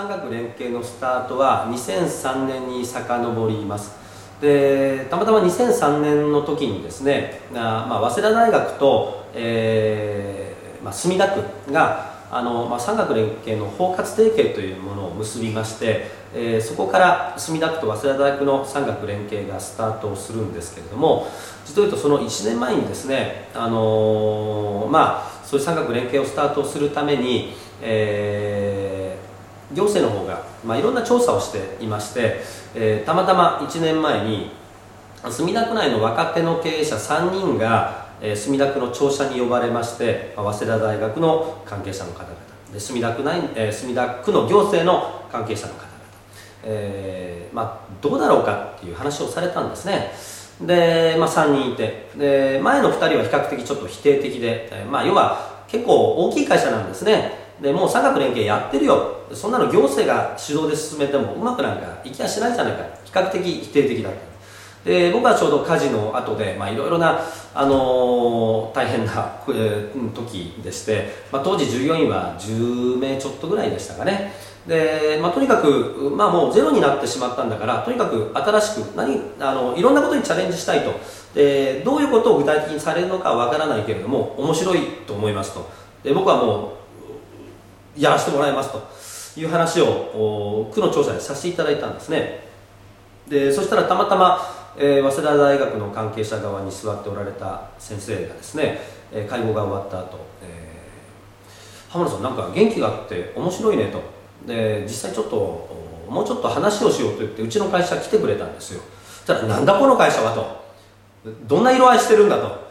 産学連携のスタートは2003年に遡ります。でたまたま2003年の時にですねあ、まあ、早稲田大学と、えーまあ、墨田区があの、まあ、産学連携の包括提携というものを結びまして、えー、そこから墨田区と早稲田大学の産学連携がスタートをするんですけれども実を言うとその1年前にですね、あのー、まあ、そういう産学連携をスタートするために、えー、行政の方が、まあ、いろんな調査をしていましてえー、たまたま1年前に墨田区内の若手の経営者3人が、えー、墨田区の庁舎に呼ばれまして、早稲田大学の関係者の方々で墨田区内、えー、墨田区の行政の関係者の方々、えーまあ、どうだろうかっていう話をされたんですね。で、まあ、3人いてで前の2人は比較的ちょっと否定的で、えーまあ、要は結構大きい会社なんですね。でもう産学連携やってるよ。そんなの行政が主導で進めてもうまくなんかいきやしないじゃないか。比較的否定的だった。で僕はちょうど火事の後でいろいろな、あのー、大変な、えー、時でして、まあ、当時従業員は10名ちょっとぐらいでしたかね。で、まあ、とにかく、まあ、もうゼロになってしまったんだからとにかく新しく何あのいろんなことにチャレンジしたいと。でどういうことを具体的にされるのかわからないけれども面白いと思いますと。で僕はもうやらせてもらいますという話を区の調査でさせていただいたんですね。でそしたらたまたま、えー、早稲田大学の関係者側に座っておられた先生がですね、えー、会合が終わった後、えー、浜田さんなんか元気があって面白いねと。で実際ちょっともうちょっと話をしようと言ってうちの会社来てくれたんですよ。たらなんだこの会社はと。どんな色合いしてるんだと。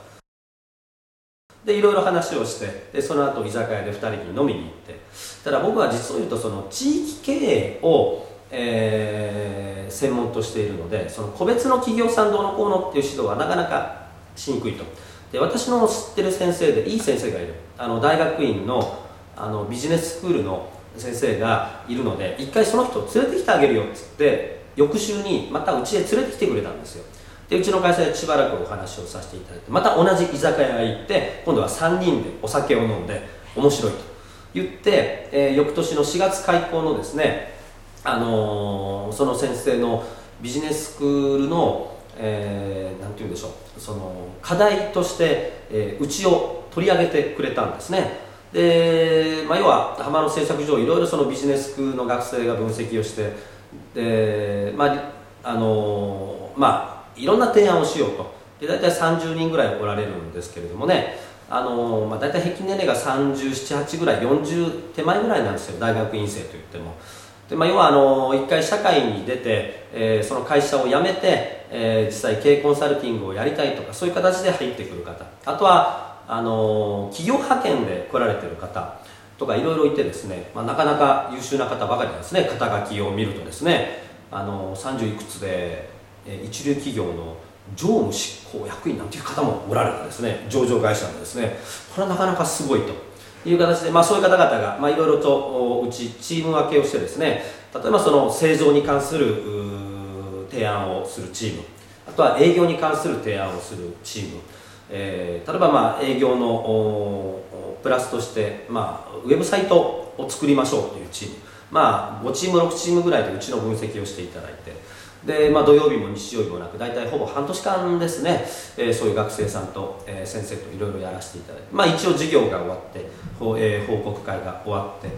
でいろいろ話をしてでその後居酒屋で2人に飲みに行ってただ僕は実を言うとその地域経営を、えー、専門としているのでその個別の企業さんどうのこうのっていう指導はなかなかしにくいと。で私の知ってる先生でいい先生がいる。あの大学院のあのビジネススクールの先生がいるので一回その人を連れてきてあげるよっつって翌週にまたうちへ連れてきてくれたんですよ。でうちの会社でしばらくお話をさせていただいてまた同じ居酒屋へ行って今度は3人でお酒を飲んで面白いと。言って、えー、翌年の4月開校のですね、あのー、その先生のビジネススクールのえー、て言うんでしょうその課題として、えー、うちを取り上げてくれたんですね。で、まあ、要は浜の製作上いろいろそのビジネスクの学生が分析をしてで、まああの、まあいろんな提案をしようと。で大体30人ぐらいおられるんですけれどもね。あの、まあ、大体平均年齢が378ぐらい40手前ぐらいなんですよ。大学院生といっても。で、まあ、要はあの一回社会に出て、えー、その会社を辞めて、えー、実際経営コンサルティングをやりたいとかそういう形で入ってくる方。あとはあの企業派遣で来られてる方。とかいろいろいてですね、まあ、なかなか優秀な方ばかりですね。肩書きを見るとですね。あの30いくつで一流企業の常務執行役員なんていう方もおられるんですね上場会社のですねこれはなかなかすごいという形で、まあ、そういう方々が、まあ、いろいろとうちチーム分けをしてですね例えばその製造に関する提案をするチームあとは営業に関する提案をするチーム、えー、例えばまあ営業のプラスとして、まあ、ウェブサイトを作りましょうというチームまあ5チーム6チームぐらいでうちの分析をしていただいてで、まあ、土曜日も日曜日もなく大体ほぼ半年間ですね、えー、そういう学生さんと、えー、先生といろいろやらせていただいて、まあ、一応授業が終わって、えー、報告会が終わって